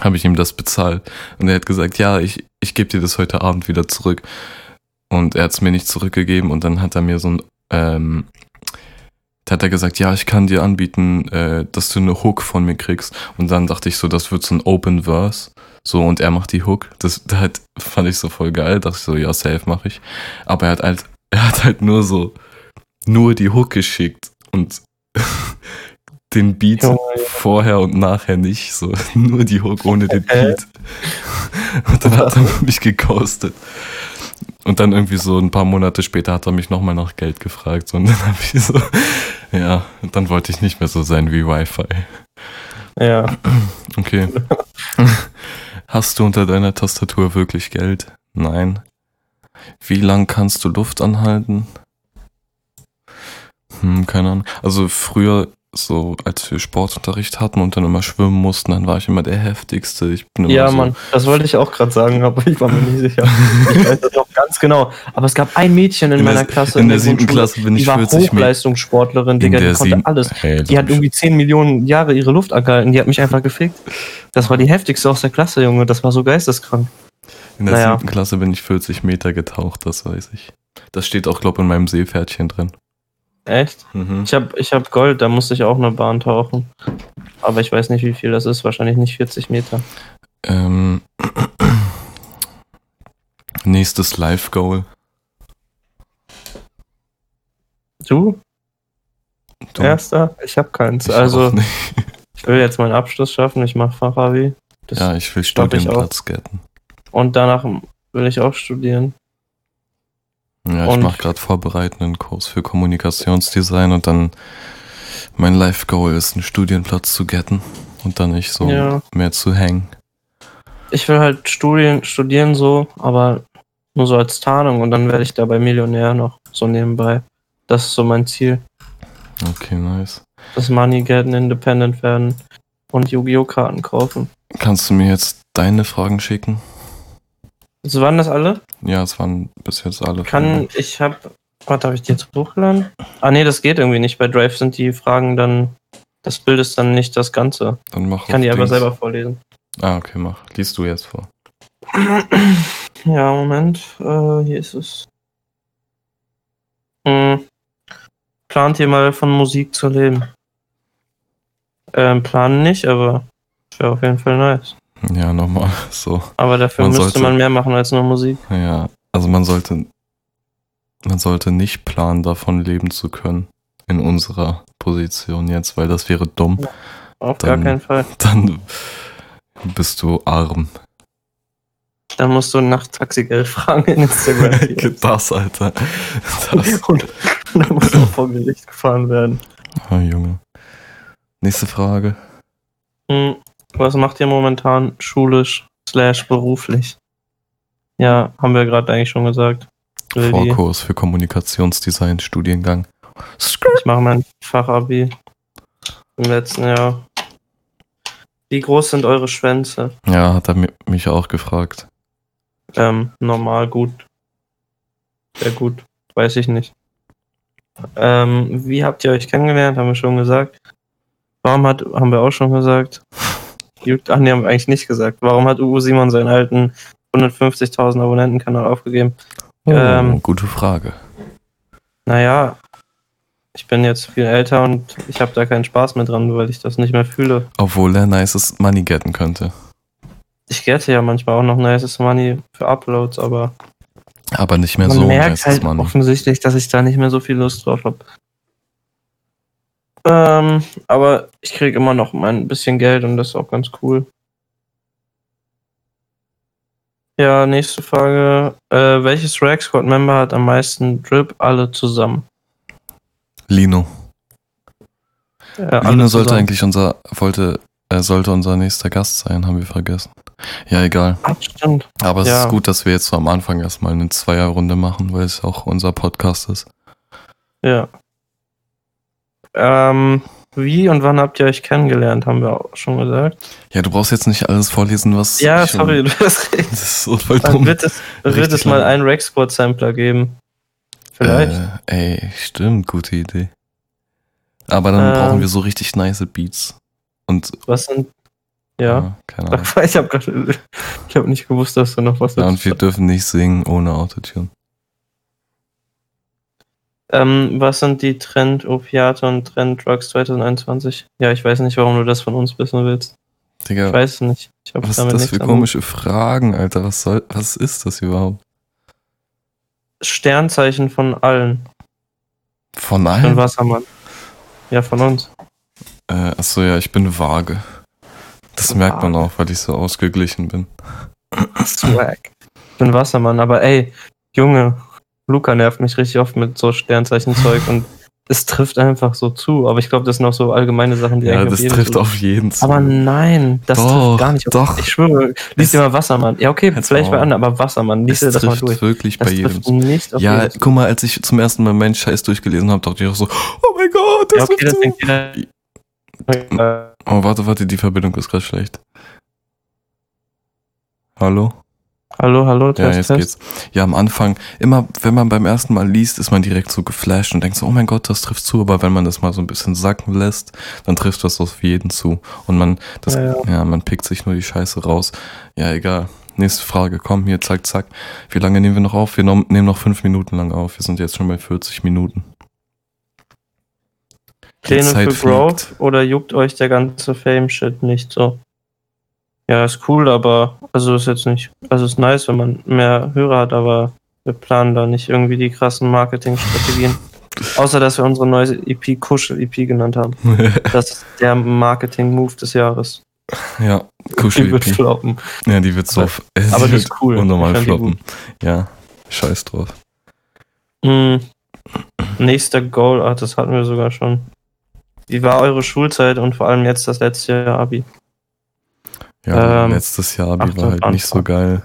Habe ich ihm das bezahlt. Und er hat gesagt, ja, ich, ich gebe dir das heute Abend wieder zurück. Und er hat es mir nicht zurückgegeben und dann hat er mir so ein, ähm, da hat er gesagt, ja, ich kann dir anbieten, äh, dass du eine Hook von mir kriegst. Und dann dachte ich so, das wird so ein Open Verse. So, und er macht die Hook. Das, hat, fand ich so voll geil. Dachte ich so, ja, safe mache ich. Aber er hat halt, er hat halt nur so, nur die Hook geschickt und den Beat Junge. vorher und nachher nicht. So, nur die Hook ohne den? Beat. Und dann hat er mich geghostet. Und dann irgendwie so ein paar Monate später hat er mich nochmal nach Geld gefragt. Und dann habe ich so, ja, und dann wollte ich nicht mehr so sein wie Wi-Fi. Ja, Okay. Hast du unter deiner Tastatur wirklich Geld? Nein. Wie lang kannst du Luft anhalten? Hm, keine Ahnung. Also früher, so als wir Sportunterricht hatten und dann immer schwimmen mussten, dann war ich immer der heftigste. Ich bin immer ja, so, Mann, das wollte ich auch gerade sagen, aber ich war mir nicht sicher. Ich weiß das noch ganz genau. Aber es gab ein Mädchen in, In meiner Klasse. in der siebten Klasse bin ich die war 40 Meter. Hochleistungssportlerin, In Digga, die konnte alles. Hey, Die hat irgendwie 10 Millionen Jahre ihre Luft angehalten, die hat mich einfach gefickt. Das war die heftigste aus der Klasse, Junge, das war so geisteskrank. in der naja. siebten Klasse bin ich 40 Meter getaucht, das weiß ich. Das steht auch, glaube ich, in meinem Seepferdchen drin. Echt? Mhm. Ich hab, ich hab Gold, da musste ich auch eine Bahn tauchen. Aber ich weiß nicht, wie viel das ist, wahrscheinlich nicht 40 Meter. Ähm, nächstes Live-Goal. Du? Du? Erster? Ich hab keins. Ich also, ich will jetzt meinen Abschluss schaffen, ich mache Fachabi. Das Ja, ich will Studienplatz getten. Und danach will ich auch studieren. Ja, ich mache gerade vorbereitenden Kurs für Kommunikationsdesign und dann mein Life-Goal ist, einen Studienplatz zu getten und dann nicht so Ja. mehr zu hängen. Ich will halt studien, studieren so, aber Nur so als Tarnung und dann werde ich dabei Millionär noch so nebenbei. Das ist so mein Ziel. Okay, nice. Das Money gelten, Independent werden und Yu-Gi-Oh! Karten kaufen. Kannst du mir jetzt deine Fragen schicken? So waren das alle? Ja, es waren bis jetzt alle. Kann ich hab. Warte, habe ich die jetzt hochgeladen? Ah nee, das geht irgendwie nicht. Bei Drive sind die Fragen dann. Das Bild ist dann nicht das Ganze. Dann mach Ich kann die auf aber Dings. selber vorlesen. Ah, okay, mach. Liest du jetzt vor. Ja, Moment. Äh, hier ist es. Hm. Plant ihr mal von Musik zu leben? Ähm, planen nicht, aber wäre auf jeden Fall nice. Ja, nochmal. So. Aber dafür Man müsste sollte- man mehr machen als nur Musik. Ja, also man sollte, man sollte nicht planen, davon leben zu können. In unserer Position jetzt, weil das wäre dumm. Auf Dann- gar keinen Fall. Dann bist du arm. Dann musst du nach Taxigeld fragen in Instagram. das, Alter. Das. und dann musst du auch vor Gericht gefahren werden. Ah, Junge. Nächste Frage. Hm, was macht ihr momentan schulisch slash beruflich? Ja, haben wir gerade eigentlich schon gesagt. Vorkurs für Kommunikationsdesign, Studiengang. Ich mache mein Fachabi im letzten Jahr. Wie groß sind eure Schwänze? Ja, hat er mi- mich auch gefragt. Ähm, normal gut. Sehr gut. Weiß ich nicht. Ähm, wie habt ihr euch kennengelernt? Haben wir schon gesagt. Warum hat, haben wir auch schon gesagt. Juckt- Ach nee, haben wir eigentlich nicht gesagt. Warum hat Uwe Simon seinen alten 150.000 Abonnenten-Kanal aufgegeben? Oh, Ähm. gute Frage. Naja, ich bin jetzt viel älter und ich habe da keinen Spaß mehr dran, weil ich das nicht mehr fühle. Obwohl er nices Money getten könnte. Ich gette ja manchmal auch noch nices Money für Uploads, aber Aber nicht mehr man so merkt nices halt Money. offensichtlich, dass ich da nicht mehr so viel Lust drauf habe. Ähm, aber ich kriege immer noch mein bisschen Geld und das ist auch ganz cool. Ja, nächste Frage. Äh, welches Rag Squad Member hat am meisten Drip alle zusammen? Lino. Alle Lino sollte zusammen. eigentlich unser, wollte, er sollte unser nächster Gast sein, haben wir vergessen. Ja, egal. Ach, stimmt. Aber es Ja. ist gut, dass wir jetzt so am Anfang erstmal eine Zweierrunde machen, weil es auch unser Podcast ist. Ja. Ähm, wie und wann habt ihr euch kennengelernt, haben wir auch schon gesagt. Ja, du brauchst jetzt nicht alles vorlesen, was. Ja, schon- sorry, du hast recht. Das ist so voll Dann dumm. wird es, wird es mal einen Rex Squad Sampler geben. Vielleicht. Äh, ey, stimmt, gute Idee. Aber dann Ähm. brauchen wir so richtig nice Beats. Und Was sind. Ja. keine Ahnung. Ich habe habe nicht gewusst, dass du noch was Ja, und dazu wir dürfen nicht singen ohne Autotune. Ähm, Was sind die Trend-Opiate und Trend-Drugs 2021? Ja, ich weiß nicht, warum du das von uns wissen willst. Digga, Ich weiß nicht. Ich was damit ist das für komische Fragen, Alter? Was soll, was ist das überhaupt? Sternzeichen von allen. Von Von allen? Wassermann. Ja, von uns. Äh, achso, ja, ich bin vage. Das merkt man auch, weil ich so ausgeglichen bin. Swag. Ich bin Wassermann, aber ey, Junge, Luca nervt mich richtig oft mit so Sternzeichenzeug und es trifft einfach so zu. Aber ich glaube, das sind auch so allgemeine Sachen, die Ja, eigentlich das jeden trifft zu- auf jeden zu. Aber nein, das Doch, trifft gar nicht auf doch. Ich schwöre, lies dir mal Wassermann. Ja, okay, Jetzt vielleicht bei anderen, aber Wassermann, lies es dir das mal trifft durch. wirklich Das bei jedem nicht auf Ja, jeden guck mal, als ich zum ersten Mal meinen Scheiß durchgelesen habe, dachte ich auch so, oh mein Gott, das Ja, okay, trifft das zu. Oh, warte, warte, die Verbindung ist gerade schlecht. Hallo? Hallo, hallo, Ja, Test, jetzt Test. geht's. Ja, am Anfang, immer, wenn man beim ersten Mal liest, ist man direkt so geflasht und denkt so, oh mein Gott, das trifft zu. Aber wenn man das mal so ein bisschen sacken lässt, dann trifft das auf jeden zu. Und man, das, Ja, ja, ja. man pickt sich nur die Scheiße raus. Ja, egal. Nächste Frage, komm, hier, zack, zack. Wie lange nehmen wir noch auf? Wir nehmen noch fünf Minuten lang auf. Wir sind jetzt schon bei 40 Minuten. Pläne für Growth oder juckt euch der ganze Fame-Shit nicht so? Ja, ist cool, aber also ist jetzt nicht, also ist nice, wenn man mehr Hörer hat, aber wir planen da nicht irgendwie die krassen Marketingstrategien. Außer, dass wir unsere neue EP Kuschel-EP genannt haben. Das ist der Marketing-Move des Jahres. ja, Die kuschel wird floppen. Ja, die wird so. Aber- aber die wird ist cool. Unnormal die floppen. Ja, scheiß drauf. Hm. Nächster Goal, ach, das hatten wir sogar schon. Wie war eure Schulzeit und vor allem jetzt das letzte Jahr Abi? Ja, Ähm, letztes Jahr Abi war halt 28. nicht so geil.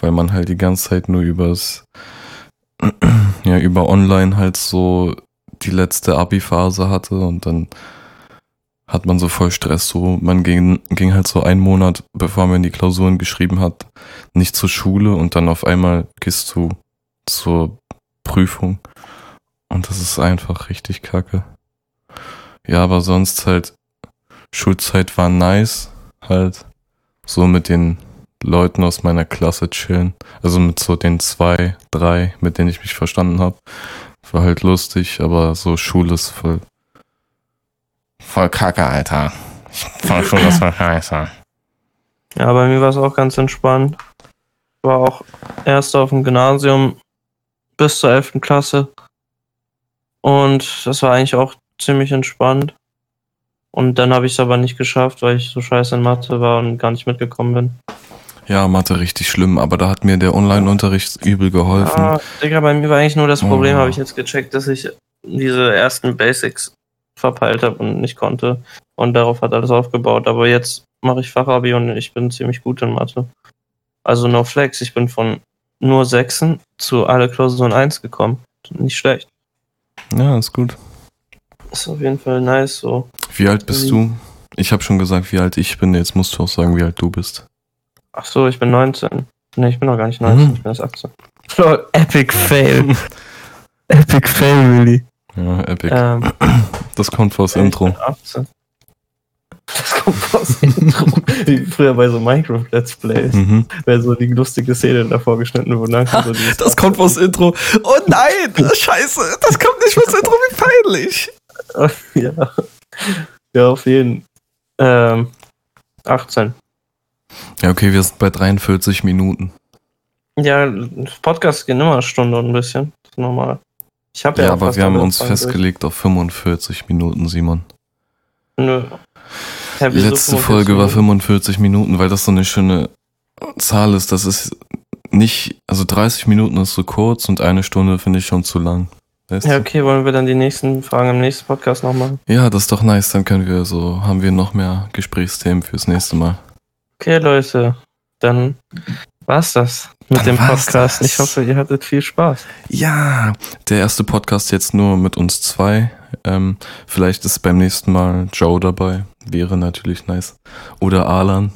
weil man halt die ganze Zeit nur übers, ja, über online halt so die letzte Abi-Phase hatte und dann hat man so voll Stress. So, man ging, ging halt so einen Monat, bevor man die Klausuren geschrieben hat, nicht zur Schule und dann auf einmal gehst du zur Prüfung. Und das ist einfach richtig kacke. Ja, aber sonst halt, Schulzeit war nice, halt so mit den Leuten aus meiner Klasse chillen. Also mit so den zwei, drei, mit denen ich mich verstanden habe. War halt lustig, aber so Schule ist voll, voll kacke, Alter. Ich fand Schule ist voll scheiße. Ja, bei mir war es auch ganz entspannt. War auch erst auf dem Gymnasium bis zur 11. Klasse. Und das war eigentlich auch ziemlich entspannt. Und dann habe ich es aber nicht geschafft, weil ich so scheiße in Mathe war und gar nicht mitgekommen bin. Ja, Mathe richtig schlimm, aber da hat mir der Online-Unterricht übel geholfen. Ah, Digga, bei mir war eigentlich nur das Problem, Oh. habe ich jetzt gecheckt, dass ich diese ersten Basics verpeilt habe und nicht konnte. Und darauf hat alles aufgebaut. Aber jetzt mache ich Fachabi und ich bin ziemlich gut in Mathe. Also no flex, ich bin von nur Sechsen zu alle Klausuren 1 gekommen. Nicht schlecht. Ja, ist gut. Ist auf jeden Fall nice so. Wie alt bist du? Ich habe schon gesagt, wie alt ich bin. Jetzt musst du auch sagen, wie alt du bist. Ach so, ich bin 19. Ne, ich bin noch gar nicht 19, Mhm. ich bin erst 18. Lol, epic fail. epic fail, really. Ja, epic. Ähm, Das kommt vors Ich bin Intro. 18. Das kommt aus dem Intro. Wie früher bei so Minecraft Let's Plays. Mhm. Wäre so die lustige Szene davor geschnitten wurde. So Das kommt vors Intro. Oh nein, scheiße, das kommt nicht vors Intro, wie peinlich. ja. ja, auf jeden. Ähm, 18. Ja, okay, wir sind bei 43 Minuten. Ja, Podcasts gehen immer eine Stunde und ein bisschen. Das ist normal. Ich habe ja, Ja, aber wir haben uns festgelegt auf 45 Minuten, Simon. Nö. Hä, Die letzte 45 Folge war Minuten? 45 Minuten, weil das so eine schöne Zahl ist. Das ist nicht, also 30 Minuten ist so kurz und eine Stunde finde ich schon zu lang. Weißt Ja, okay, wollen wir dann die nächsten Fragen im nächsten Podcast noch machen? ja, das ist doch nice. Dann können wir so, haben wir noch mehr Gesprächsthemen fürs nächste Mal. Okay, Leute, dann war's das mit Dann dem Podcast. das. Ich hoffe, ihr hattet viel Spaß. Ja, der erste Podcast jetzt nur mit uns zwei. Ähm, vielleicht ist beim nächsten Mal Joe dabei. Wäre natürlich nice. Oder Alan.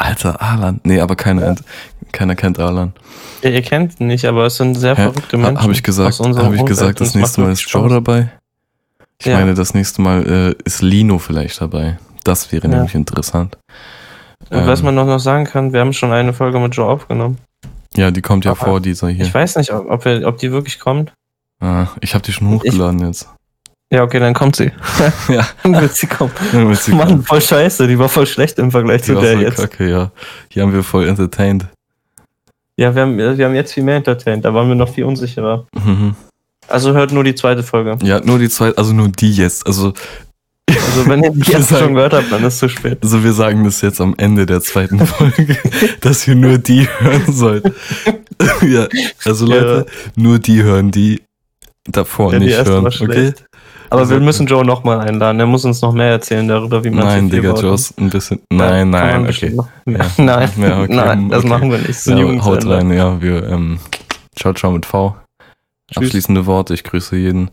Alter, Alan. Nee, aber keiner, ent- keiner kennt Alan. Ja, ihr kennt ihn nicht, aber es sind sehr Hä? verrückte Ha, Menschen. Habe ich gesagt, habe ich gesagt, das nächste Mal ist Joe dabei? Ich Ja. meine, das nächste Mal äh, ist Lino vielleicht dabei. Das wäre Ja. nämlich interessant. Und was Ähm, man noch, sagen kann, wir haben schon eine Folge mit Joe aufgenommen. Ja, die kommt ja Aber vor dieser hier. Ich weiß nicht, ob, wir, ob die wirklich kommt. ah, ich habe die schon hochgeladen jetzt. Ja, okay, dann kommt sie. Ja. Dann wird sie kommen. Dann wird sie Mann, voll scheiße, die war voll schlecht im Vergleich Die zu der jetzt. kacke, ja. Hier haben wir voll entertained. Ja, wir haben, wir haben jetzt viel mehr entertained, da waren wir noch viel unsicherer. Mhm. Also hört nur die zweite Folge. Ja, nur die zwei, also nur die jetzt. Also, Also wenn ihr die jetzt sagen- schon gehört habt, dann ist es zu spät. also wir sagen das jetzt am Ende der zweiten Folge, dass ihr nur die hören sollt. ja, also Leute, nur die hören, die davor Ja, nicht hören. Okay? Aber Also- wir müssen Joe nochmal einladen. Er muss uns noch mehr erzählen darüber, wie man Nein, Digga, baut. Joss, ein bisschen. Nein, nein, okay. Ja. Nein, Ja, okay, nein, das okay. machen wir nicht. Ist ein Ja, haut rein, ja, wir, ähm, ciao, ciao mit V. Tschüss. Abschließende Worte, ich grüße jeden.